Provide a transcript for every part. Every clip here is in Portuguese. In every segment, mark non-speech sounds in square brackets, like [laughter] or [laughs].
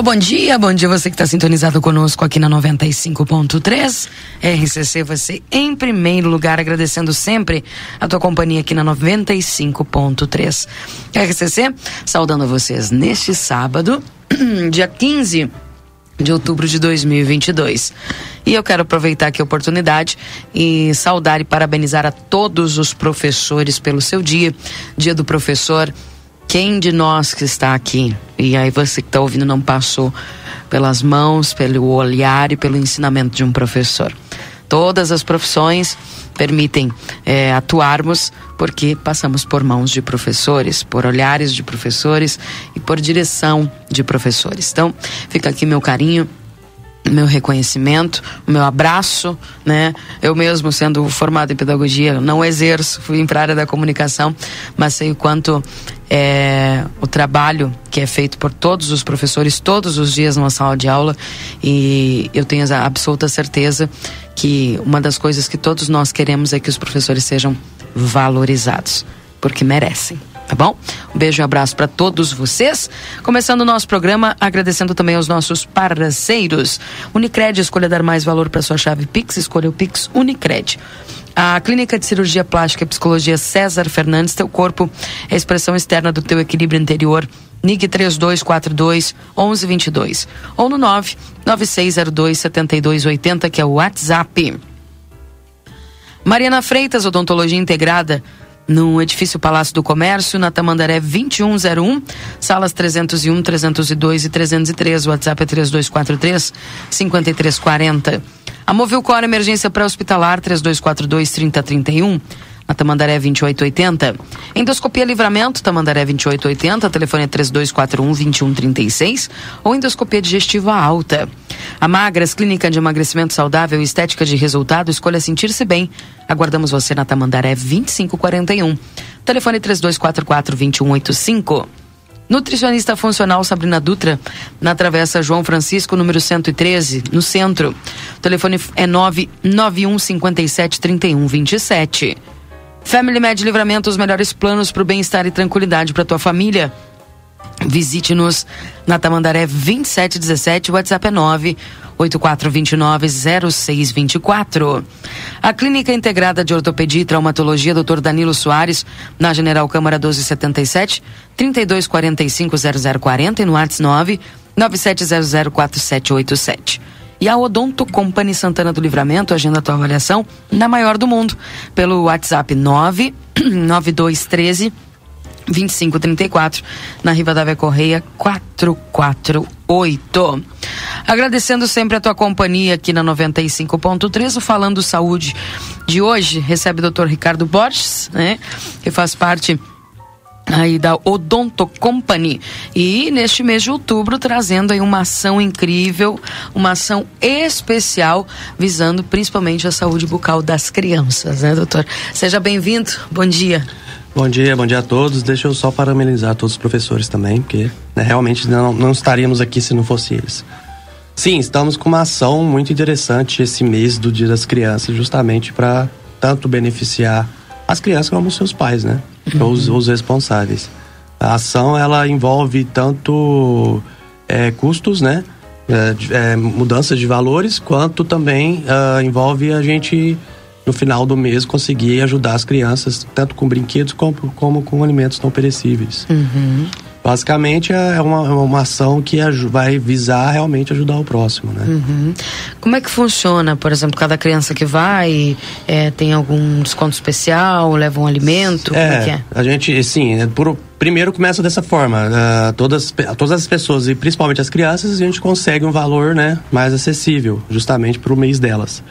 Alô, bom dia, bom dia você que está sintonizado conosco aqui na 95.3. RCC, você em primeiro lugar, agradecendo sempre a tua companhia aqui na 95.3. RCC, saudando vocês neste sábado, [clears throat] dia 15 de outubro de 2022. E eu quero aproveitar aqui a oportunidade e saudar e parabenizar a todos os professores pelo seu dia, dia do professor quem de nós que está aqui, e aí você que está ouvindo não passou pelas mãos, pelo olhar e pelo ensinamento de um professor. Todas as profissões permitem é, atuarmos porque passamos por mãos de professores, por olhares de professores e por direção de professores. Então, fica aqui meu carinho, meu reconhecimento, o meu abraço, né? Eu mesmo sendo formado em pedagogia, não exerço, fui para a área da comunicação, mas sei o quanto é, o trabalho que é feito por todos os professores todos os dias numa sala de aula e eu tenho a absoluta certeza que uma das coisas que todos nós queremos é que os professores sejam valorizados, porque merecem tá bom? Um beijo e um abraço para todos vocês. Começando o nosso programa, agradecendo também aos nossos parceiros. Unicred, escolha dar mais valor para sua chave Pix, escolha o Pix Unicred. A Clínica de Cirurgia Plástica e Psicologia César Fernandes, teu corpo é a expressão externa do teu equilíbrio interior. NIG 3242 1122 ou no 99602 7280, que é o WhatsApp. Mariana Freitas, Odontologia Integrada no edifício Palácio do Comércio, na Tamandaré 2101, salas 301, 302 e 303. O WhatsApp é 3243 5340. A Movilcor Emergência Pré-Hospitalar 3242 3031 na Tamandaré 2880. Endoscopia Livramento, Tamandaré 2880, telefone é 3241 2136 ou endoscopia digestiva alta. A Magras, Clínica de Emagrecimento Saudável e Estética de Resultado, escolha sentir-se bem. Aguardamos você na Tamandaré 2541. Telefone 3244 2185. Nutricionista funcional Sabrina Dutra, na Travessa João Francisco, número 113, no centro. O telefone é 991 57 31 27. Family Med Livramento, os melhores planos para o bem-estar e tranquilidade para tua família. Visite-nos na Tamandaré 2717, o WhatsApp é 9 8429-0624. A Clínica Integrada de Ortopedia e Traumatologia Dr. Danilo Soares, na General Câmara 1277, 3245-0040 e no WhatsApp 9 97004787. E a Odonto Company Santana do Livramento agenda a tua avaliação na maior do mundo pelo WhatsApp 99213 2534 [clears throat] na Rivadavia Correia 448. Agradecendo sempre a tua companhia aqui na 95.3, o Falando Saúde de hoje recebe o Dr. Ricardo Borges, né, que faz parte aí da Odonto Company e neste mês de outubro trazendo aí uma ação incrível, uma ação especial visando principalmente a saúde bucal das crianças, né, doutor? Seja bem-vindo. Bom dia. Bom dia, bom dia a todos. Deixa eu só parabenizar todos os professores também, porque né, realmente não, não estaríamos aqui se não fosse eles. Sim, estamos com uma ação muito interessante esse mês do Dia das Crianças, justamente para tanto beneficiar as crianças como os seus pais, né? Uhum. Os, os responsáveis. A ação ela envolve tanto é, custos, né? É, é, mudanças de valores, quanto também uh, envolve a gente no final do mês conseguir ajudar as crianças tanto com brinquedos como, como com alimentos não perecíveis. Uhum. Basicamente é uma, é uma ação que vai visar realmente ajudar o próximo, né? Uhum. Como é que funciona, por exemplo, cada criança que vai é, tem algum desconto especial, leva um alimento? É, como é que é? A gente, sim, é por, primeiro começa dessa forma. Uh, todas, todas as pessoas, e principalmente as crianças, a gente consegue um valor né, mais acessível, justamente para o mês delas.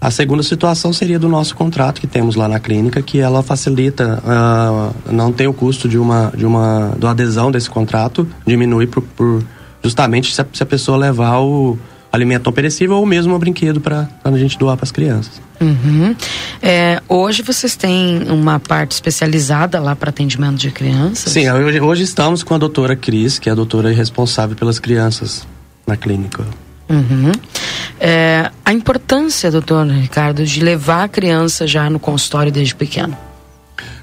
A segunda situação seria do nosso contrato que temos lá na clínica, que ela facilita, uh, não tem o custo de uma, de uma do adesão desse contrato, diminui por, por justamente se a, se a, pessoa levar o alimento não perecível ou mesmo o brinquedo para a gente doar para as crianças. Uhum. É, hoje vocês têm uma parte especializada lá para atendimento de crianças? Sim, hoje, hoje estamos com a doutora Cris, que é a doutora responsável pelas crianças na clínica. Uhum. É, a importância, doutor Ricardo, de levar a criança já no consultório desde pequeno.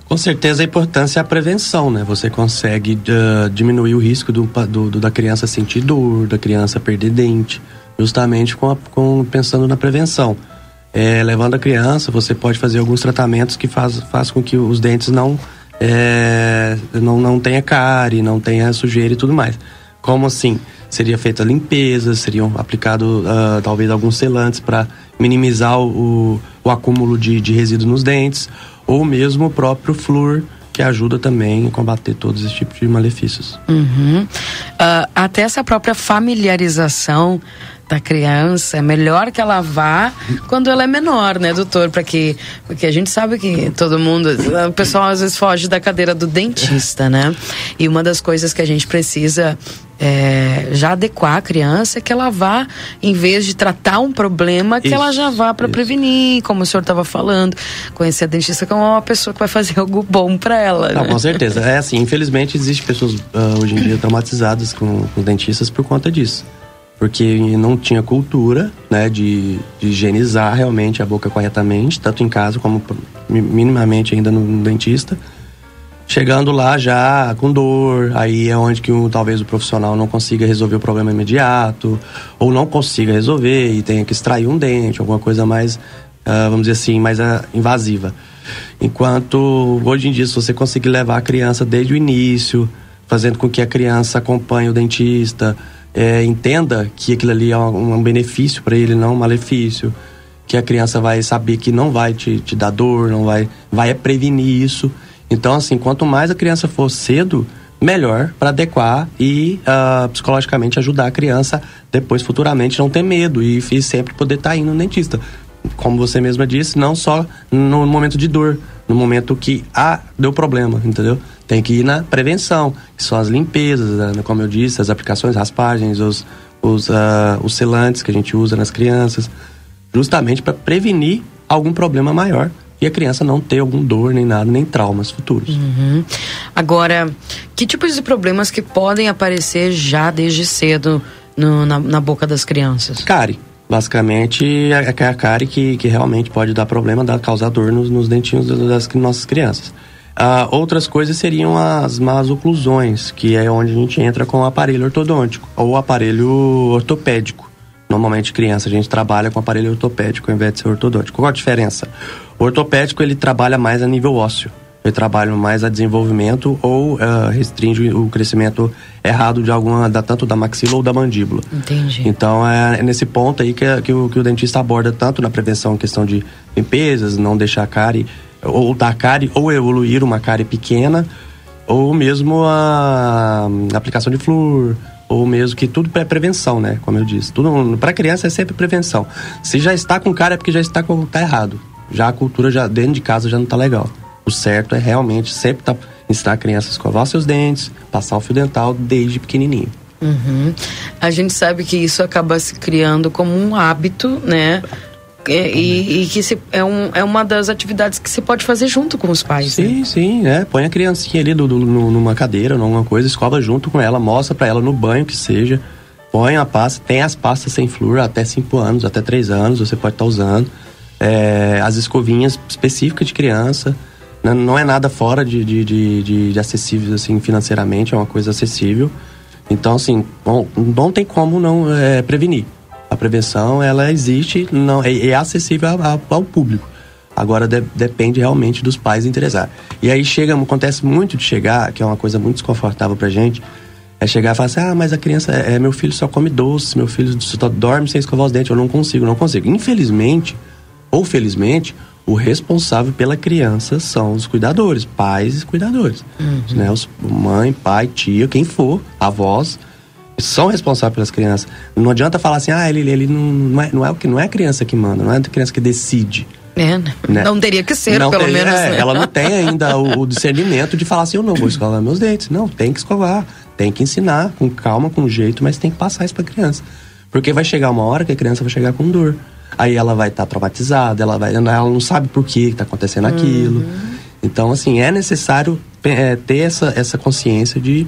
Com certeza a importância é a prevenção, né? Você consegue uh, diminuir o risco do, do, do, da criança sentir dor, da criança perder dente, justamente com, a, com pensando na prevenção. É, levando a criança, você pode fazer alguns tratamentos que faz, faz com que os dentes não, é, não, não tenha cárie, não tenha sujeira e tudo mais. Como assim? Seria feita a limpeza, seriam aplicados uh, talvez alguns selantes para minimizar o, o acúmulo de, de resíduo nos dentes, ou mesmo o próprio flúor, que ajuda também a combater todos esses tipos de malefícios. Uhum. Uh, até essa própria familiarização da criança, é melhor que ela vá quando ela é menor, né, doutor? Para que porque a gente sabe que todo mundo, o pessoal às vezes foge da cadeira do dentista, né? E uma das coisas que a gente precisa é, já adequar a criança é que ela vá, em vez de tratar um problema, que isso, ela já vá para prevenir, como o senhor estava falando, conhecer a dentista como uma pessoa que vai fazer [laughs] algo bom para ela. Não, né? Com certeza. É assim, infelizmente existe pessoas uh, hoje em dia traumatizadas com, com dentistas por conta disso porque não tinha cultura né, de, de, higienizar realmente a boca corretamente, tanto em casa como minimamente ainda no, dentista. Chegando lá já com dor, aí é onde que o, talvez o profissional não consiga resolver o problema imediato, ou não consiga resolver e tenha que extrair um dente, alguma coisa mais, uh, vamos dizer assim, mais uh, invasiva. Enquanto hoje em dia, se você conseguir levar a criança desde o início, fazendo com que a criança acompanhe o dentista, é, entenda que aquilo ali é um, benefício para ele, não um malefício. Que a criança vai saber que não vai te, te dar dor, não vai, vai prevenir isso. Então, assim, quanto mais a criança for cedo, melhor para adequar e uh, psicologicamente ajudar a criança depois futuramente não ter medo e, e sempre poder estar tá indo no dentista. Como você mesma disse, não só no momento de dor, no momento que ah, deu problema, entendeu? Tem que ir na prevenção, que são as limpezas, né? como eu disse, as aplicações, raspagens, os, os, uh, os selantes que a gente usa nas crianças, justamente para prevenir algum problema maior e a criança não ter algum dor, nem nada, nem traumas futuros. Uhum. Agora, que tipos de problemas que podem aparecer já desde cedo no, na, na boca das crianças? Cárie. Basicamente, é, é a cárie que, que realmente pode dar problema, dar, causar dor nos, nos dentinhos das nossas crianças. Uh, outras coisas seriam as más oclusões, que é onde a gente entra com o aparelho ortodôntico ou aparelho ortopédico. Normalmente, criança, a gente trabalha com aparelho ortopédico ao invés de ser ortodôntico. Qual a diferença? O ortopédico, ele trabalha mais a nível ósseo. Ele trabalha mais a desenvolvimento ou uh, restringe o crescimento errado de alguma, da, tanto da maxila ou da mandíbula. Entendi. Então, é, é nesse ponto aí que, que, o, que o dentista aborda tanto na prevenção, questão de limpezas, não deixar a cárie ou da cárie, ou evoluir uma cárie pequena, ou mesmo a, a aplicação de flúor, ou mesmo que tudo é prevenção, né? Como eu disse. Tudo para criança é sempre prevenção. Se já está com cárie é porque já está com tá errado. Já a cultura já dentro de casa já não está legal. O certo é realmente sempre tá, ensinar a criança a escovar seus dentes, passar o fio dental desde pequenininho. Uhum. A gente sabe que isso acaba se criando como um hábito, né? É, e, e, que se, é, um, é uma das atividades que você pode fazer junto com os pais. Sim, né? sim, é. Põe a criancinha ali do, do, numa cadeira, numa coisa, escova junto com ela, mostra para ela no banho que seja. Põe a pasta, tem as pastas sem flúor até 5 anos, até 3 anos, você pode estar tá usando. É, as escovinhas específicas de criança. Né? Não é nada fora de, de, de, de, de acessível assim, financeiramente, é uma coisa acessível. Então, assim, bom, não tem como não é, prevenir. A prevenção, ela existe, não é, é acessível ao, ao público. Agora de, depende realmente dos pais interessar. E aí chega, acontece muito de chegar, que é uma coisa muito desconfortável pra gente, é chegar e falar assim: ah, mas a criança, é, meu filho só come doce, meu filho só dorme sem escovar os dentes, eu não consigo, não consigo. Infelizmente, ou felizmente, o responsável pela criança são os cuidadores, pais e cuidadores. Uhum. Né? Os, mãe, pai, tia, quem for, avós, são responsáveis pelas crianças. Não adianta falar assim, ah, ele, ele não, não, é, não, é, não é a criança que manda, não é a criança que decide. É, né? Não teria que ser, não pelo menos. É, né? Ela não tem ainda o, o, discernimento de falar assim, eu não vou escovar meus dentes. Não, tem que escovar. Tem que ensinar com calma, com jeito, mas tem que passar isso pra criança. Porque vai chegar uma hora que a criança vai chegar com dor. Aí ela vai estar tá traumatizada, ela, vai, ela não sabe por que está acontecendo aquilo. Uhum. Então, assim, é necessário é, ter essa, essa consciência de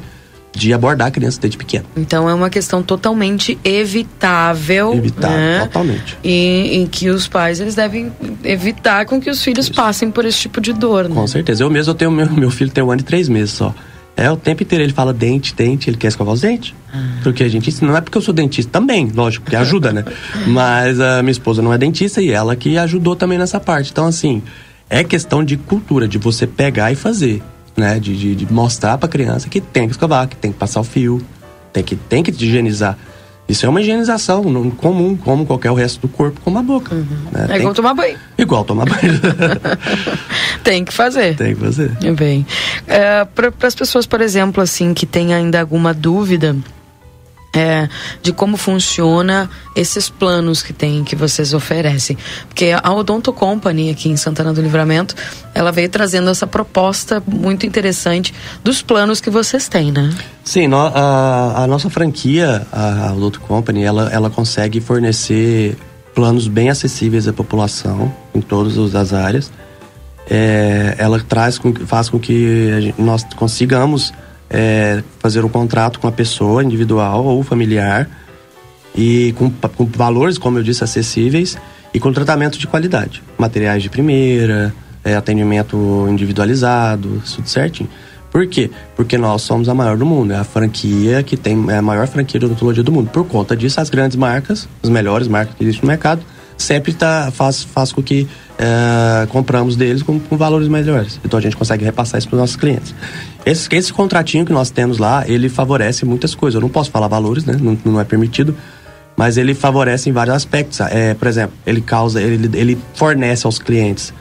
de abordar a criança desde pequena. Então é uma questão totalmente evitável. Evitável, né? totalmente. E em que os pais eles devem evitar com que os filhos Isso. passem por esse tipo de dor, né? Com certeza. Eu mesmo eu tenho meu, meu filho tem um ano e três meses só. É o tempo inteiro ele fala dente, dente, ele quer escovar os dentes. Ah. Porque a gente não é porque eu sou dentista também, lógico, que ajuda, né? [laughs] Mas a minha esposa não é dentista e ela que ajudou também nessa parte. Então assim, é questão de cultura, de você pegar e fazer né? De, de, de mostrar para a criança que tem que escovar, que tem que passar o fio, tem que, tem que higienizar. Isso é uma higienização comum, como qualquer o resto do corpo, como a boca. Uhum. Né? É igual tomar banho. Igual tomar banho. [laughs] tem que fazer. Tem que fazer. Bem. É, para as pessoas, por exemplo, assim, que têm ainda alguma dúvida é, de como funciona esses planos que tem que vocês oferecem. Porque a Odonto Company aqui em Santana do Livramento, ela veio trazendo essa proposta muito interessante dos planos que vocês têm, né? Sim, a, a, nossa franquia, a Odonto Company, ela, ela consegue fornecer planos bem acessíveis à população em todas as áreas. É, ela traz, faz com que nós consigamos é, fazer um contrato com a pessoa individual ou familiar e com, com valores, como eu disse, acessíveis e com tratamento de qualidade. Materiais de primeira, é, atendimento individualizado, tudo certinho. Por quê? Porque nós somos a maior do mundo, é a franquia que tem é a maior franquia de odontologia do mundo. Por conta disso, as grandes marcas, as melhores marcas que existem no mercado, sempre tá, faz, faz com que é, compramos deles com, com, valores melhores. Então a gente consegue repassar isso para os nossos clientes. Esse, esse contratinho que nós temos lá, ele favorece muitas coisas. Eu não posso falar valores, né? Não, não é permitido. Mas ele favorece em vários aspectos. É, por exemplo, ele causa, ele, ele fornece aos clientes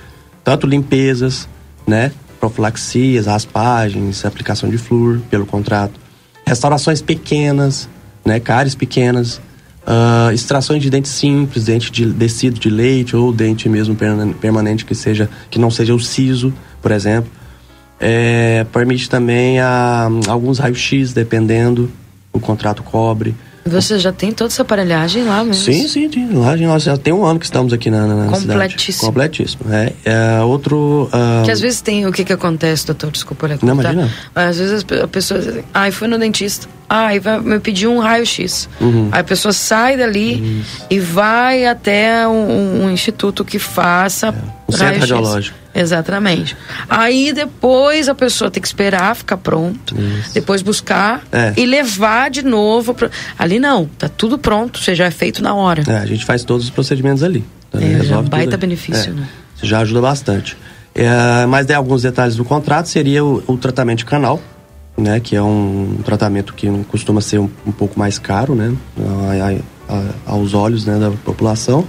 tanto limpezas, né? Profilaxias, raspagens, aplicação de flúor pelo contrato. Restaurações pequenas, né? Cáries pequenas Uh, extrações de dente simples, dente de tecido de leite ou dente mesmo permanente que seja que não seja o siso, por exemplo. É, permite também a, alguns raios-x, dependendo, o contrato cobre. Você já tem toda essa aparelhagem lá mesmo? Sim, sim, tem. Lá nós já tem um ano que estamos aqui na, na Completíssimo. cidade. Completíssimo. É, é outro. Uh... Que às vezes tem. O que que acontece, doutor? Desculpa, olha. Não, imagina. Às vezes a pessoa diz, ai, fui no dentista. Vai me pedir um raio-x. Uhum. Aí a pessoa sai dali Isso. e vai até um, um instituto que faça. É. Um centro radiológico. Exatamente. Aí depois a pessoa tem que esperar ficar pronto, Isso. depois buscar é. e levar de novo. Pra... Ali não, tá tudo pronto, você já é feito na hora. É, a gente faz todos os procedimentos ali. Então, é, já baita benefício, é, né? Já ajuda bastante. É, mas de alguns detalhes do contrato seria o, o, tratamento de canal, né? Que é um tratamento que costuma ser um, um pouco mais caro, né? A, a, a, aos olhos né, da população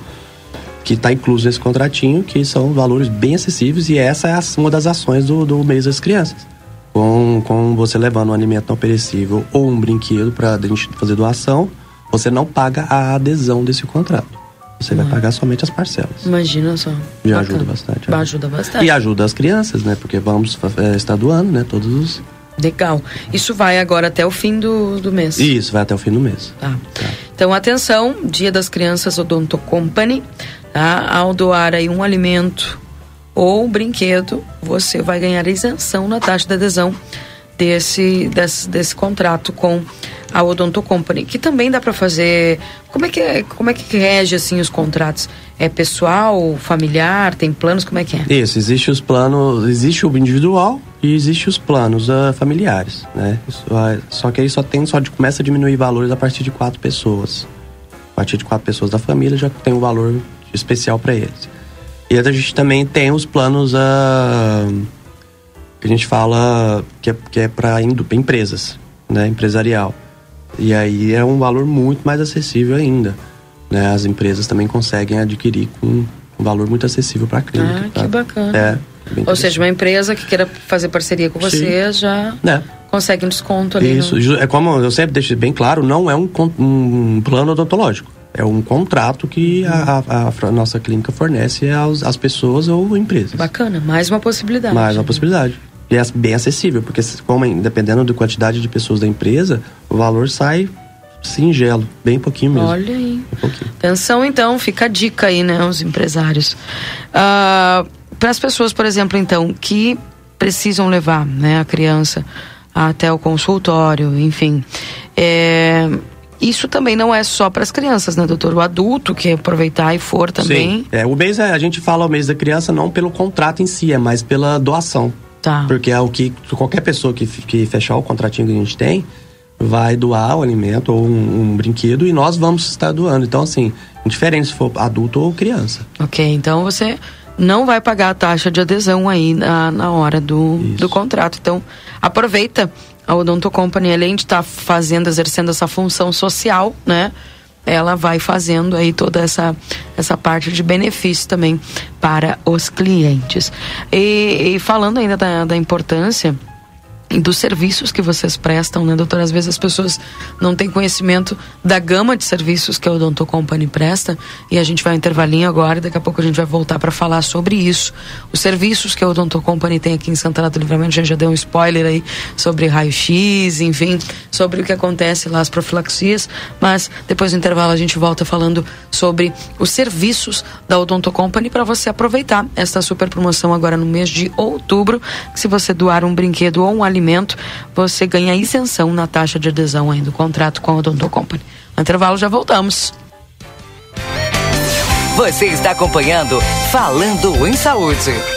que está incluso nesse contratinho, que são valores bem acessíveis e essa é uma das ações do, do mês das crianças. Com, com você levando um alimento não perecível ou um brinquedo para fazer doação, você não paga a adesão desse contrato. Você vai pagar somente as parcelas. Imagina só. Já ajuda bastante. Ajuda. ajuda bastante. E ajuda as crianças, né? Porque vamos é, estar doando, né? Todos os. Legal. Isso vai agora até o fim do, do mês? Isso, vai até o fim do mês. Tá. tá. Então, atenção, Dia das Crianças Odonto Company. Tá? Ao doar aí um alimento ou um brinquedo, você vai ganhar isenção na taxa de adesão desse, desse, desse contrato com a Odonto Company, que também dá para fazer. Como é que é, como é que rege assim os contratos? É pessoal, familiar, tem planos, como é que é? Isso, existe os planos, existe o individual e existe os planos uh, familiares, né? Só que aí só tem só começa a diminuir valores a partir de quatro pessoas. A partir de quatro pessoas da família já tem um valor especial para eles. E a gente também tem os planos uh, que a gente fala que é, que é para empresas, né? Empresarial. E aí é um valor muito mais acessível ainda. Né? As empresas também conseguem adquirir com um valor muito acessível para a clínica. Ah, tá? que bacana. É, Ou seja, uma empresa que queira fazer parceria com você Sim. já é. consegue um desconto ali. Isso, no... é como eu sempre deixo bem claro, não é um, um plano odontológico. É um contrato que a, a, a nossa clínica fornece às, às pessoas ou empresas. Bacana, mais uma possibilidade. Mais uma possibilidade. E é bem acessível, porque como, dependendo da quantidade de pessoas da empresa, o valor sai singelo, bem pouquinho mesmo. Olha aí. Atenção então, fica a dica aí, né, os empresários. Uh, Para as pessoas, por exemplo, então, que precisam levar né, a criança até o consultório, enfim. É, isso também não é só para as crianças, né, doutor? O adulto que aproveitar e for também. Sim. É, o mês, é, a gente fala o mês da criança não pelo contrato em si, é mais pela doação. Tá. Porque é o que qualquer pessoa que, que fechar o contratinho que a gente tem vai doar o alimento ou um, um brinquedo e nós vamos estar doando. Então, assim, indiferente se for adulto ou criança. Ok, então você não vai pagar a taxa de adesão aí na, na hora do, do contrato. Então, aproveita a Odonto Company, além de estar tá fazendo, exercendo essa função social, né? Ela vai fazendo aí toda essa, essa parte de benefício também para os clientes. E, e falando ainda da, da importância dos serviços que vocês prestam, né, doutora? Às vezes as pessoas não têm conhecimento da gama de serviços que a Odonto Company presta e a gente vai um intervalinho agora e daqui a pouco a gente vai voltar para falar sobre isso. Os serviços que a Odonto Company tem aqui em Santana do Livramento, a gente já deu um spoiler aí sobre raio-x, enfim, sobre o que acontece lá, as profilaxias, mas depois do intervalo a gente volta falando sobre os serviços da Odonto Company para você aproveitar esta super promoção agora no mês de outubro, se você doar um brinquedo ou um alimento você ganha isenção na taxa de adesão aí do contrato com a Odonto Company. No intervalo já voltamos. Você está acompanhando Falando em Saúde.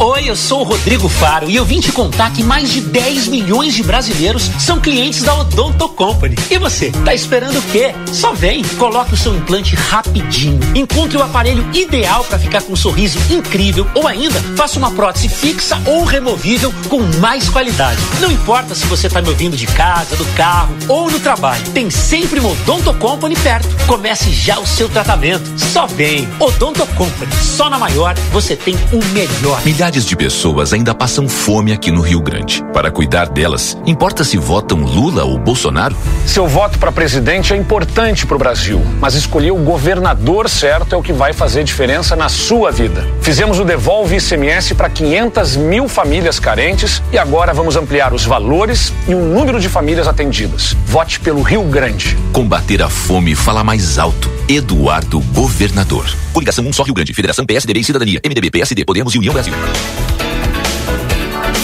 Oi, eu sou o Rodrigo Faro e eu vim te contar que mais de 10 milhões de brasileiros são clientes da Odonto Company. E você, tá esperando o quê? Só vem, coloque o seu implante rapidinho, encontre o aparelho ideal para ficar com um sorriso incrível ou ainda faça uma prótese fixa ou removível com mais qualidade. Não importa se você tá me ouvindo de casa, do carro ou no trabalho, tem sempre uma Odonto Company perto. Comece já o seu tratamento. Só vem, Odonto Company, só na maior você tem o melhor. Milhares de pessoas ainda passam fome aqui no Rio Grande. Para cuidar delas, importa se votam Lula ou Bolsonaro? Seu voto para presidente é importante para o Brasil, mas escolher o governador certo é o que vai fazer diferença na sua vida. Fizemos o Devolve ICMS para 500 mil famílias carentes e agora vamos ampliar os valores e o número de famílias atendidas. Vote pelo Rio Grande. Combater a fome fala mais alto. Eduardo Governador. Coligação 1 só Rio Grande. Federação PSDB e Cidadania. MDB, PSD, Podemos e União Brasil.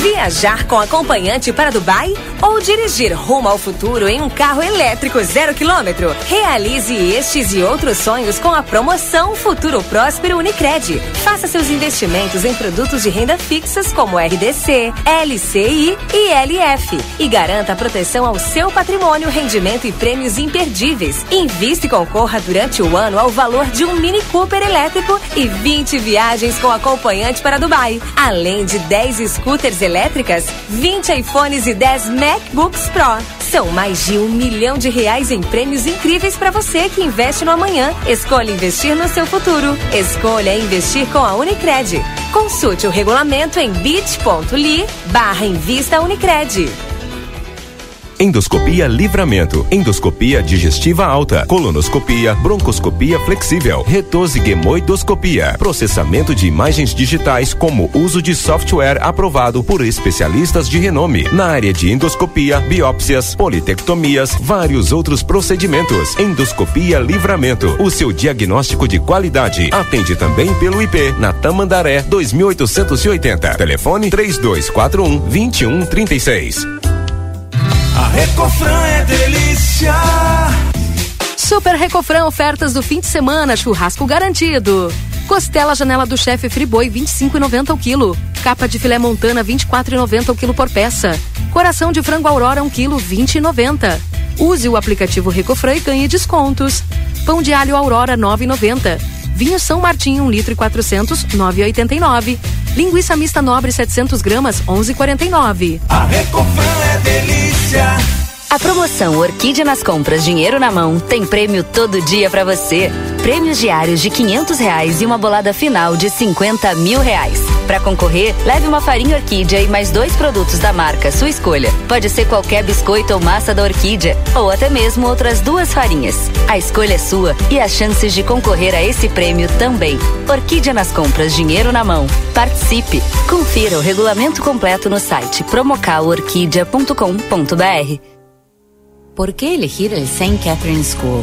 Viajar com acompanhante para Dubai ou dirigir rumo ao futuro em um carro elétrico zero quilômetro? Realize estes e outros sonhos com a promoção Futuro Próspero Unicred. Faça seus investimentos em produtos de renda fixas como RDC, LCI e LF e garanta proteção ao seu patrimônio, rendimento e prêmios imperdíveis. Invista e concorra durante o ano ao valor de um Mini Cooper elétrico e 20 viagens com acompanhante para Dubai, além de 10 scooters elétricas, 20 iPhones e 10 MacBooks Pro. São mais de um milhão de reais em prêmios incríveis para você que investe no amanhã. Escolha investir no seu futuro. Escolha investir com a Unicred. Consulte o regulamento em bit.ly barra Invista Unicred. Endoscopia Livramento, endoscopia digestiva alta, colonoscopia, broncoscopia flexível, retosiguemoidoscopia, processamento de imagens digitais como uso de software aprovado por especialistas de renome na área de endoscopia, biópsias, politectomias, vários outros procedimentos. Endoscopia Livramento, o seu diagnóstico de qualidade. Atende também pelo IP na Tamandaré 2880. Telefone 3241 2136. A Recofran é delícia. Super Recofran ofertas do fim de semana, churrasco garantido. Costela janela do chefe Friboi 25,90 o quilo. Capa de filé montana 24,90 o quilo por peça. Coração de frango Aurora 1 quilo 20,90. Use o aplicativo Recofran e ganhe descontos. Pão de alho Aurora 9,90. Vinho São Martinho 1 litro e 400 9,89. Linguiça mista nobre 700 gramas 11,49. A Recofran é delícia. A promoção Orquídea nas compras Dinheiro na Mão tem prêmio todo dia para você. Prêmios diários de 500 reais e uma bolada final de 50 mil reais. Para concorrer, leve uma farinha Orquídea e mais dois produtos da marca, sua escolha. Pode ser qualquer biscoito ou massa da Orquídea, ou até mesmo outras duas farinhas. A escolha é sua e as chances de concorrer a esse prêmio também. Orquídea nas compras Dinheiro na Mão. Participe! Confira o regulamento completo no site promocalorquídea.com.br. ¿Por qué elegir el St. Catherine School?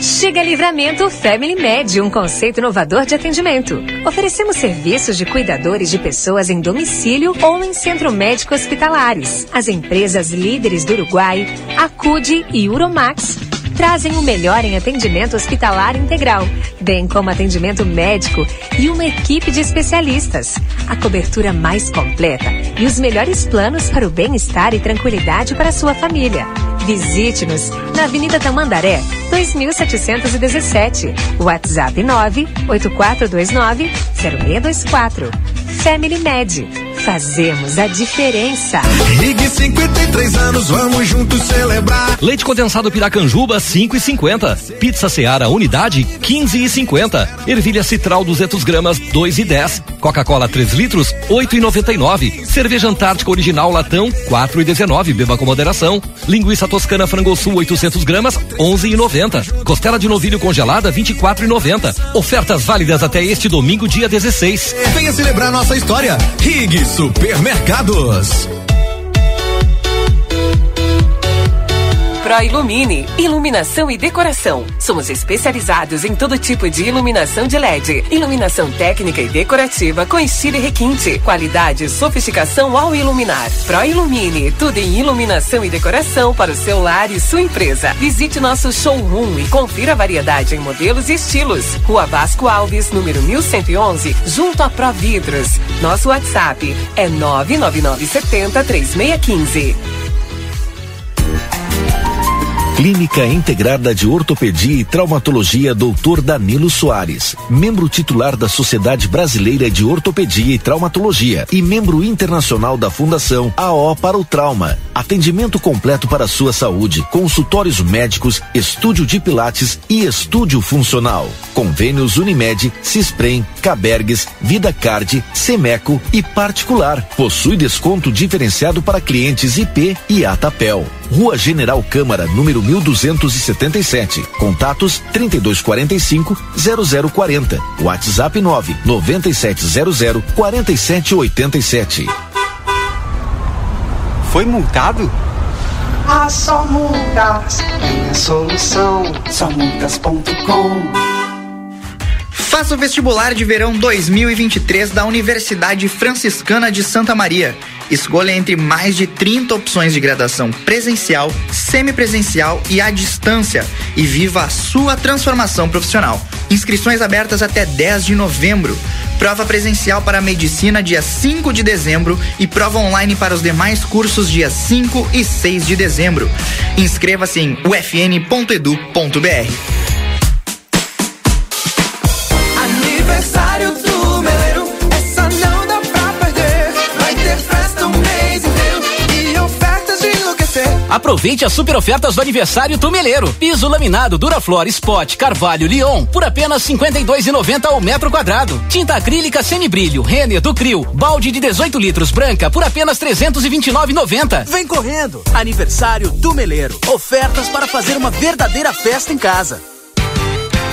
Chega Livramento Family Med, um conceito inovador de atendimento. Oferecemos serviços de cuidadores de pessoas em domicílio ou em centro médico hospitalares. As empresas líderes do Uruguai, Acude e Uromax trazem o melhor em atendimento hospitalar integral, bem como atendimento médico e uma equipe de especialistas. A cobertura mais completa e os melhores planos para o bem-estar e tranquilidade para a sua família. Visite-nos na Avenida Tamandaré, 2717. WhatsApp 98429 0624. Family Med. Fazemos a diferença. Rig 53 anos, vamos juntos celebrar. Leite condensado Piracanjuba 5,50. Pizza Seara unidade 15,50. Ervilha Citral 200 gramas 2,10. Coca-Cola 3 litros 8,99. Cerveja Antártica original latão 4,19. Beba com moderação. Linguiça toscana frangosul 800 gramas 11,90. Costela de novilho congelada 24,90. Ofertas válidas até este domingo dia 16. Venha celebrar nossa história. Rig Supermercados. Proilumine, iluminação e decoração. Somos especializados em todo tipo de iluminação de LED, iluminação técnica e decorativa com estilo e requinte, qualidade e sofisticação ao iluminar. Proilumine, tudo em iluminação e decoração para o seu lar e sua empresa. Visite nosso showroom e confira a variedade em modelos e estilos. Rua Vasco Alves, número 1111, junto a Providros. Nosso WhatsApp é 99970 3615. Clínica Integrada de Ortopedia e Traumatologia Dr. Danilo Soares, membro titular da Sociedade Brasileira de Ortopedia e Traumatologia e membro internacional da Fundação AO para o Trauma. Atendimento completo para sua saúde, consultórios médicos, estúdio de pilates e estúdio funcional. Convênios Unimed, Cisprem, Cabergues, Vida Card, Semeco e particular. Possui desconto diferenciado para clientes IP e Atapel. Rua General Câmara, número 1277. Contatos 3245 0040. WhatsApp 9 9700 4787. Foi multado? Ah, só multas tem a solução. Somultas.com Faça o vestibular de verão 2023 da Universidade Franciscana de Santa Maria. Escolha entre mais de 30 opções de graduação presencial, semipresencial e à distância e viva a sua transformação profissional. Inscrições abertas até 10 de novembro. Prova presencial para medicina dia 5 de dezembro e prova online para os demais cursos dia 5 e 6 de dezembro. Inscreva-se em ufn.edu.br. Aproveite as super ofertas do aniversário Tumeleiro. Piso laminado Duraflor Spot Carvalho Lyon por apenas 52,90 ao metro quadrado. Tinta acrílica semibrilho Renner do Crio, balde de 18 litros branca por apenas 329,90. Vem correndo! Aniversário do Meleiro. Ofertas para fazer uma verdadeira festa em casa.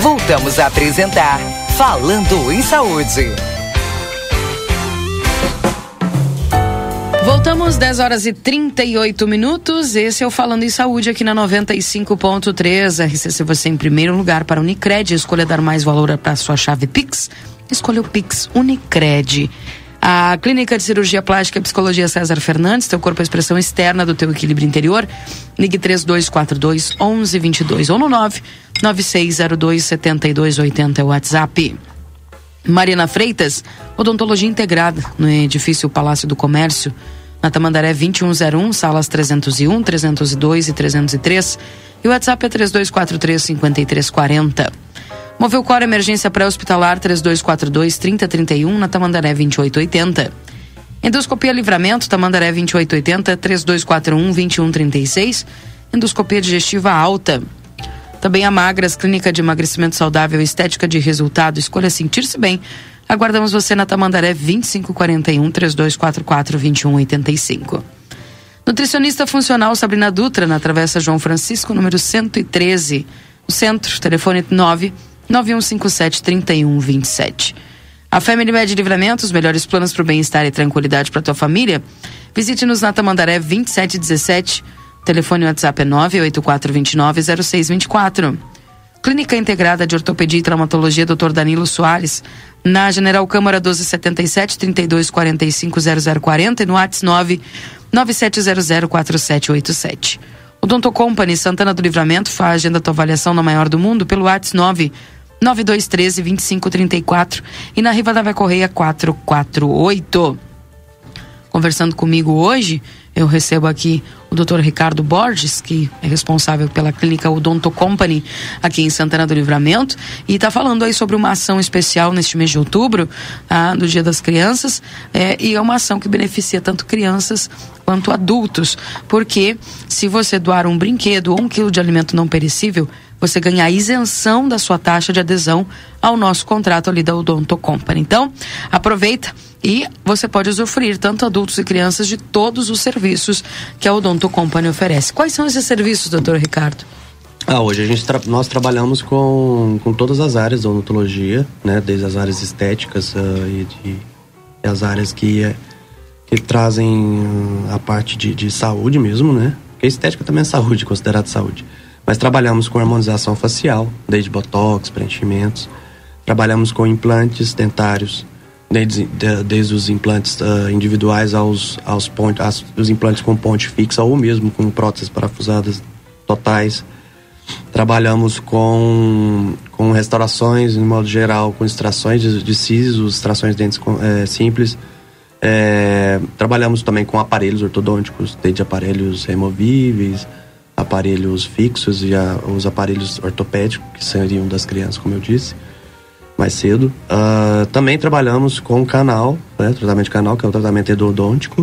Voltamos a apresentar Falando em Saúde. Voltamos 10 horas e 38 minutos. Esse é o Falando em Saúde aqui na 95.3. RCC você em primeiro lugar para Unicred. Escolha dar mais valor para sua chave Pix. Escolha o Pix Unicred. A Clínica de Cirurgia Plástica e Psicologia César Fernandes, teu corpo é a expressão externa do teu equilíbrio interior. Ligue 3242 1122 ou no 9 9602 7280 é o WhatsApp. Marina Freitas, odontologia integrada no edifício Palácio do Comércio, na Tamandaré 2101, salas 301, 302 e 303. E o WhatsApp é 3243 5340. Moveu Cor Emergência Pré-Hospitalar 3242 3031 na Tamandaré 2880. Endoscopia Livramento Tamandaré 2880 3241 2136. Endoscopia digestiva alta. Também a Magras, Clínica de Emagrecimento Saudável, Estética de Resultado, escolha sentir-se bem. Aguardamos você na Tamandaré 2541 3244 2185. Nutricionista funcional Sabrina Dutra, na Travessa João Francisco, número 113. O centro, telefone 9 9157 3127. A Family Med Livramento, os melhores planos para o bem-estar e tranquilidade para tua família. Visite-nos na Tamandaré 2717. Telefone WhatsApp é 984290624. Clínica Integrada de Ortopedia e Traumatologia Dr. Danilo Soares, na General Câmara 1277 3245 0040 e no WhatsApp 9 97004787. O Donto Company Santana do Livramento faz agenda tua avaliação na maior do mundo pelo WhatsApp 9 9213 2534 e na Riva da Correia 448. Conversando comigo hoje, eu recebo aqui o Dr. Ricardo Borges, que é responsável pela clínica Odonto Company aqui em Santana do Livramento, e está falando aí sobre uma ação especial neste mês de outubro, ah, do Dia das Crianças, é, e é uma ação que beneficia tanto crianças quanto adultos, porque se você doar um brinquedo ou um quilo de alimento não perecível, você ganha a isenção da sua taxa de adesão ao nosso contrato ali da Odonto Company. Então, aproveita e você pode usufruir, tanto adultos e crianças, de todos os serviços que a Odonto Company oferece. Quais são esses serviços, doutor Ricardo? Ah, hoje a gente tra nós trabalhamos com, com todas as áreas da odontologia, né? Desde as áreas estéticas uh, e, de, as áreas que, uh, que trazem uh, a parte de, de saúde mesmo, né? Porque estética também é saúde, considerado saúde. Mas trabalhamos com harmonização facial, desde botox, preenchimentos. Trabalhamos com implantes dentários, desde, de, desde os implantes uh, individuais aos, aos ponte, as, os implantes com ponte fixa ou mesmo com próteses parafusadas totais. Trabalhamos com, com restaurações, em modo geral, com extrações de, de sisos, extrações de dentes é, simples. É, trabalhamos também com aparelhos ortodônticos, desde aparelhos removíveis, aparelhos fixos e a, os aparelhos ortopédicos, que seriam das crianças, como eu disse mais cedo. Uh, também trabalhamos com canal, né, tratamento de canal, que é o tratamento endodôntico.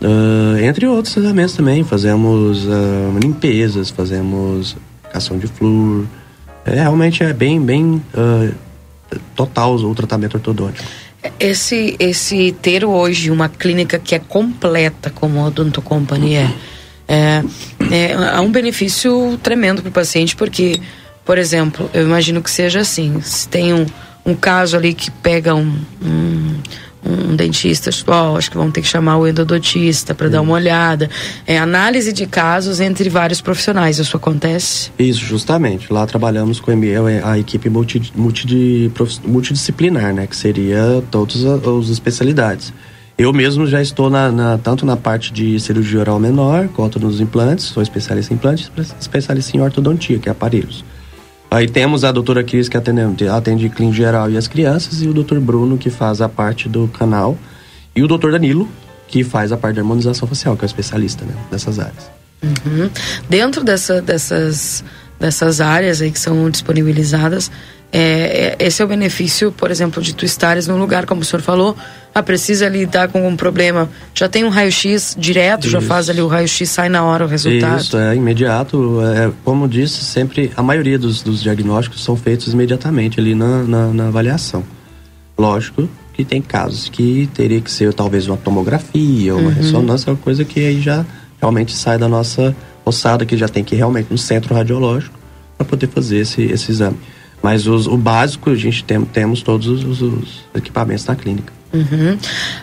Uh, entre outros tratamentos também, fazemos uh, limpezas, fazemos aplicação de flúor. É, realmente é bem, bem total o tratamento ortodôntico. Esse, esse ter hoje uma clínica que é completa, como a Odonto Company é, é, é, é um benefício tremendo para o paciente, porque por exemplo, eu imagino que seja assim: se tem um, um caso ali que pega um, um, um dentista, oh, acho que vão ter que chamar o endodontista para dar uma olhada. É análise de casos entre vários profissionais. Isso acontece? Isso, justamente. Lá trabalhamos com a equipe multi, multi, multidisciplinar, né? Que seria todas as especialidades. Eu mesmo já estou na, na, tanto na parte de cirurgia oral menor quanto nos implantes. Sou especialista em implantes, especialista em ortodontia, que é aparelhos. Aí temos a doutora Cris, que atende, atende clínico geral e as crianças, e o doutor Bruno, que faz a parte do canal, e o doutor Danilo, que faz a parte da harmonização facial, que é o especialista né, nessas áreas. Uhum. Dentro dessa, dessas, dessas áreas aí que são disponibilizadas, é, é, esse é o benefício, por exemplo, de tu estares num lugar, como o senhor falou, ah, precisa lidar com um problema, já tem um raio-x direto, já Isso. faz ali o raio-x, sai na hora o resultado. Isso, é imediato. É, como disse, sempre a maioria dos, dos diagnósticos são feitos imediatamente ali na, na, na avaliação. Lógico que tem casos que teria que ser talvez uma tomografia, uma Uhum. ressonância, uma coisa que aí já realmente sai da nossa ossada, que já tem que ir realmente no centro radiológico para poder fazer esse, esse exame. Mas os- o básico, a gente tem, temos todos os, os equipamentos na clínica. Uhum.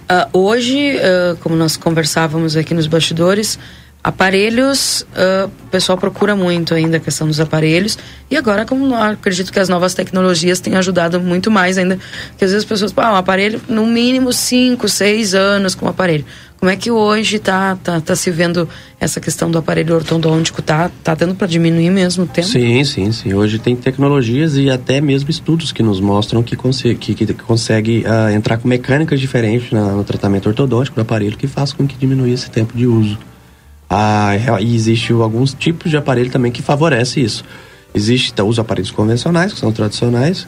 Ah, hoje, ah, como nós conversávamos aqui nos bastidores, aparelhos, ah, o pessoal procura muito ainda a questão dos aparelhos. E agora, como acredito que as novas tecnologias têm ajudado muito mais ainda, que às vezes as pessoas, ah, um aparelho, no mínimo 5, 6 anos com o aparelho. Como é que hoje está tá, tá se vendo essa questão do aparelho ortodôntico? Tá, tá dando para diminuir mesmo o tempo? Sim, sim, sim. Hoje tem tecnologias e até mesmo estudos que nos mostram que, conse que, que consegue ah, entrar com mecânicas diferentes na- no tratamento ortodôntico do aparelho que faz com que diminua esse tempo de uso. Ah, e existe alguns tipos de aparelho também que favorece isso. Existe então, os aparelhos convencionais, que são tradicionais,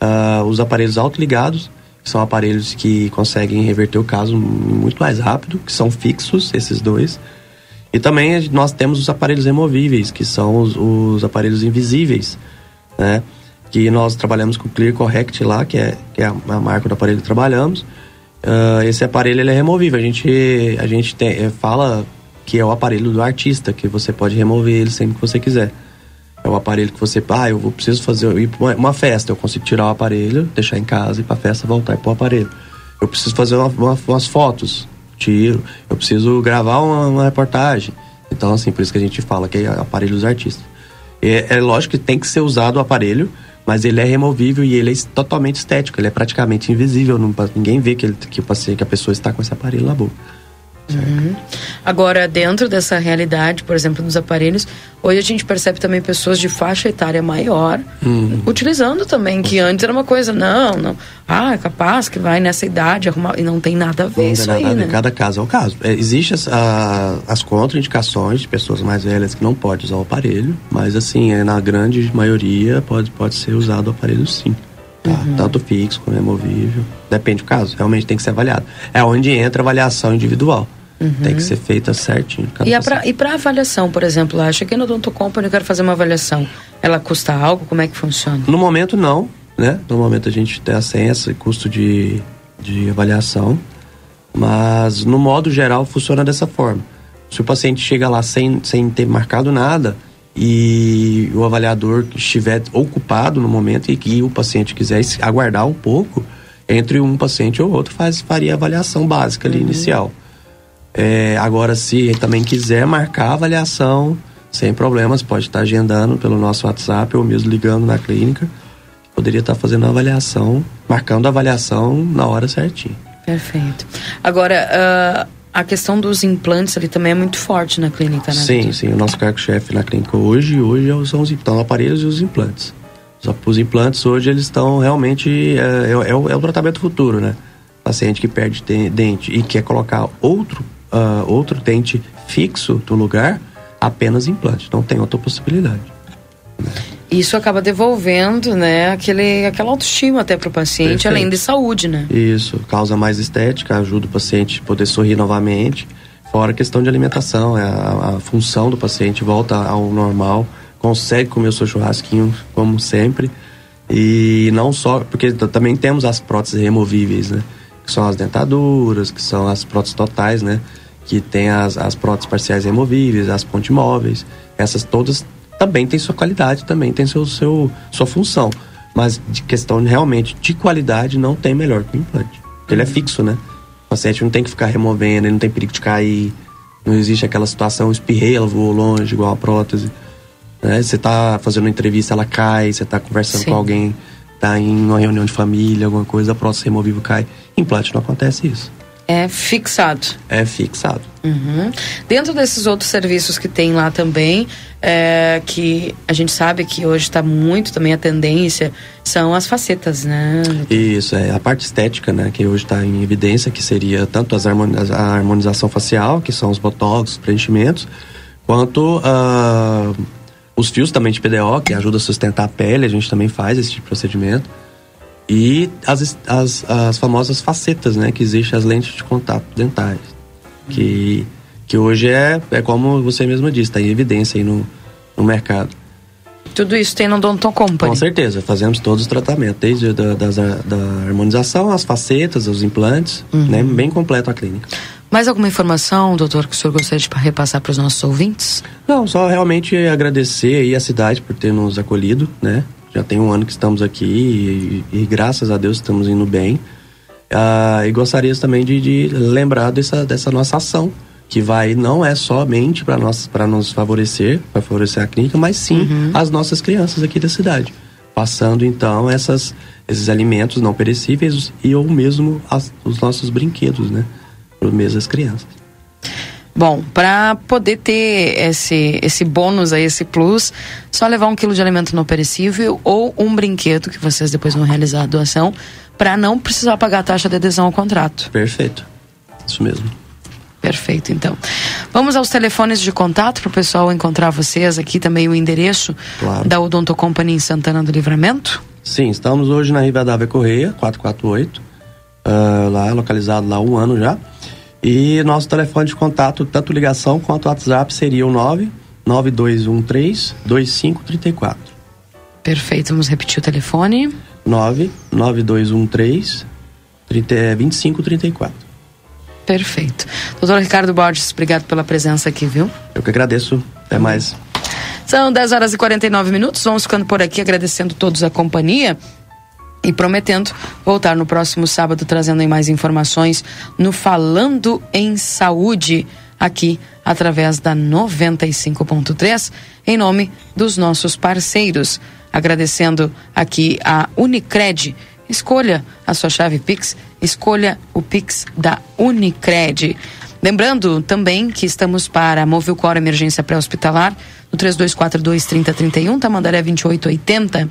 ah, os aparelhos autoligados, são aparelhos que conseguem reverter o caso muito mais rápido, que são fixos, esses dois. E também nós temos os aparelhos removíveis, que são os, os aparelhos invisíveis, né? Que nós trabalhamos com o Clear Correct lá, que é, que é a, marca do aparelho que trabalhamos. Ah, esse aparelho ele é removível. A gente, a gente tem, eh, fala que é o aparelho do artista, que você pode remover ele sempre que você quiser. O aparelho que você, ah, eu vou, preciso fazer ir pra uma, festa, eu consigo tirar o aparelho, deixar em casa e para festa voltar e pôr o aparelho. Eu preciso fazer uma- uma- umas fotos, tiro. Eu preciso gravar uma, uma reportagem. Então, assim, por isso que a gente fala que é aparelho dos artistas. É, é lógico que tem que ser usado o aparelho, mas ele é removível e ele é totalmente estético. Ele é praticamente invisível. Não, ninguém vê que, ele, que, que a pessoa está com esse aparelho na boca. Uhum. Agora, dentro dessa realidade, por exemplo, dos aparelhos, hoje a gente percebe também pessoas de faixa etária maior Uhum. utilizando também, que antes era uma coisa, não, não, ah, é capaz que vai nessa idade arrumar, e não tem nada a ver Não isso nada aí, a ver, né? Cada caso é o caso. É, Existem as, a- as contraindicações de pessoas mais velhas que não podem usar o aparelho, mas assim, é, na grande maioria pode, pode ser usado o aparelho sim. Tá? Uhum. Tanto fixo como removível. Depende do caso, realmente tem que ser avaliado. É onde entra a avaliação individual. Uhum. Tem que ser feita certinho. E, a paciente. pra, e pra avaliação, por exemplo, ah, cheguei no Odonto Company e quero fazer uma avaliação. Ela custa algo? Como é que funciona? No momento não, né? No momento a gente tem sem esse custo de, de avaliação, mas no modo geral funciona dessa forma. Se o paciente chega lá sem, sem ter marcado nada e o avaliador estiver ocupado no momento e que o paciente quiser aguardar um pouco, entre um paciente ou outro faz, faria a avaliação básica ali, inicial. É, agora, se também quiser marcar a avaliação, sem problemas, pode estar agendando pelo nosso WhatsApp ou mesmo ligando na clínica. Poderia estar fazendo a avaliação, marcando a avaliação na hora certinha. Perfeito. Agora, ah, a questão dos implantes ali também é muito forte na clínica, né? Sim, sim. O nosso cargo-chefe na clínica hoje, hoje são os então, aparelhos e os implantes. Só que os implantes hoje eles estão realmente é, é, é o, é o tratamento futuro, né? Paciente que perde te- dente e quer colocar outro ah, outro dente fixo no lugar, apenas implante. Não tem outra possibilidade. Isso acaba devolvendo, né, aquele, aquela autoestima até pro paciente, Perfeito. além de saúde, né? Isso, causa mais estética, ajuda o paciente a poder sorrir novamente. Fora a questão de alimentação, é a, a função do paciente volta ao normal, consegue comer o seu churrasquinho como sempre. E não só, porque também temos as próteses removíveis, né? Que são as dentaduras, que são as próteses totais, né? Que tem as, as próteses parciais removíveis, as ponte móveis. Essas todas também têm sua qualidade, também tem seu, seu, sua função. Mas de questão realmente de qualidade, não tem melhor que o implante. Porque ele é fixo, né? O paciente não tem que ficar removendo, ele não tem perigo de cair. Não existe aquela situação, espirrei, ela voou longe, igual a prótese. Né? Você tá fazendo uma entrevista, ela cai, você tá conversando Sim. com alguém, tá em uma reunião de família, alguma coisa, a prótese removível cai. Implante não acontece isso. É fixado. É fixado. Uhum. Dentro desses outros serviços que tem lá também, é, que a gente sabe que hoje está muito também a tendência, são as facetas, né? Isso, é a parte estética, né? Que hoje está em evidência, que seria tanto as harmoniza a harmonização facial, que são os botox, os preenchimentos, quanto ah, os fios também de PDO, que ajuda a sustentar a pele, a gente também faz esse tipo de procedimento. E as, as, as famosas facetas, né? Que existem as lentes de contato dentais. Que, que hoje é, é como você mesma disse, está em evidência aí no, no mercado. Tudo isso tem no Donton Company. Com certeza, fazemos todos os tratamentos, desde da, das, da harmonização, as facetas, os implantes, né? Bem completo a clínica. Mais alguma informação, doutor, que o senhor gostaria de repassar para os nossos ouvintes? Não, só realmente agradecer aí a cidade por ter nos acolhido, né? Já tem um ano que estamos aqui e, e graças a Deus estamos indo bem. Ah, e gostaria também de, de lembrar dessa, dessa nossa ação, que vai não é somente para nós para nos favorecer, para favorecer a clínica, mas sim as nossas crianças aqui da cidade, passando então essas esses alimentos não perecíveis e ou mesmo as, os nossos brinquedos, né, para mesmo as crianças. Bom, para poder ter esse, esse bônus aí, esse plus, só levar um quilo de alimento não perecível ou um brinquedo que vocês depois vão realizar a doação, para não precisar pagar a taxa de adesão ao contrato. Perfeito. Isso mesmo. Perfeito, então. Vamos aos telefones de contato para o pessoal encontrar vocês aqui também o endereço Claro. da Odonto Company em Santana do Livramento. Sim, estamos hoje na Rivadavia Correia, 448, ah, lá localizado lá um ano já. E nosso telefone de contato, tanto ligação quanto WhatsApp, seria o 9 9213 2534. Perfeito, vamos repetir o telefone. 9 9213 30, é, 2534. Perfeito. Doutor Ricardo Borges, obrigado pela presença aqui, viu? Eu que agradeço. Até mais. São 10 horas e 49 minutos. Vamos ficando por aqui agradecendo todos a companhia e prometendo voltar no próximo sábado trazendo mais informações no Falando em Saúde aqui através da 95.3 em nome dos nossos parceiros. Agradecendo aqui a Unicred. Escolha a sua chave Pix, escolha o Pix da Unicred. Lembrando também que estamos para Movilcor Emergência Pré-Hospitalar no 3242-3031, Tamandaré 2880.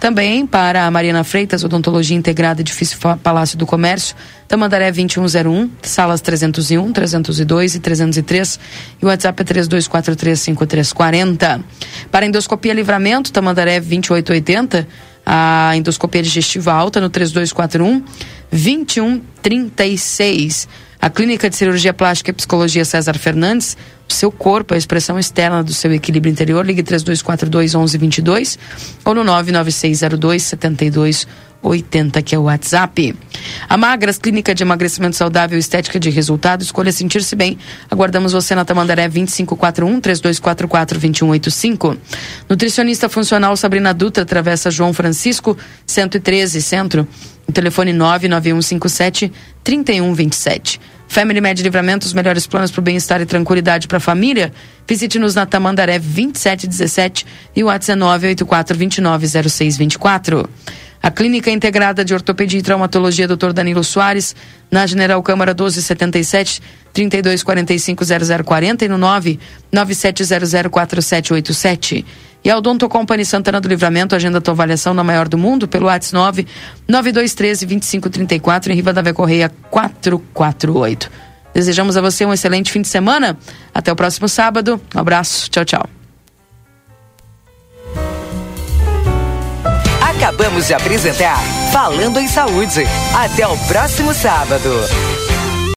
Também para a Mariana Freitas, Odontologia Integrada, Edifício Palácio do Comércio, Tamandaré 2101, salas 301, 302 e 303. E o WhatsApp é 3243-5340. Para endoscopia Livramento, Tamandaré 2880, a endoscopia digestiva alta no 3241 2136. A Clínica de Cirurgia Plástica e Psicologia César Fernandes, o seu corpo, a expressão externa do seu equilíbrio interior, ligue 3242 1122 ou no 99602 7280, que é o WhatsApp. A Magras, Clínica de Emagrecimento Saudável Estética de Resultado, escolha sentir-se bem. Aguardamos você na Tamandaré 2541 3244 2185. Nutricionista funcional Sabrina Dutra, Travessa João Francisco, 113 Centro. O telefone 99157 3127. Family Med Livramento, os melhores planos para o bem-estar e tranquilidade para a família. Visite-nos na Tamandaré 2717 e o WhatsApp é 984-290624. A Clínica Integrada de Ortopedia e Traumatologia Dr. Danilo Soares, na General Câmara 1277 3245 0040 e no 9 97004787. E a Odonto Company Santana do Livramento agenda tua avaliação na maior do mundo pelo WhatsApp 9 9213 2534 em Rivadavia Correia 448. Desejamos a você um excelente fim de semana. Até o próximo sábado. Um abraço. Tchau, tchau. Acabamos de apresentar Falando em Saúde. Até o próximo sábado.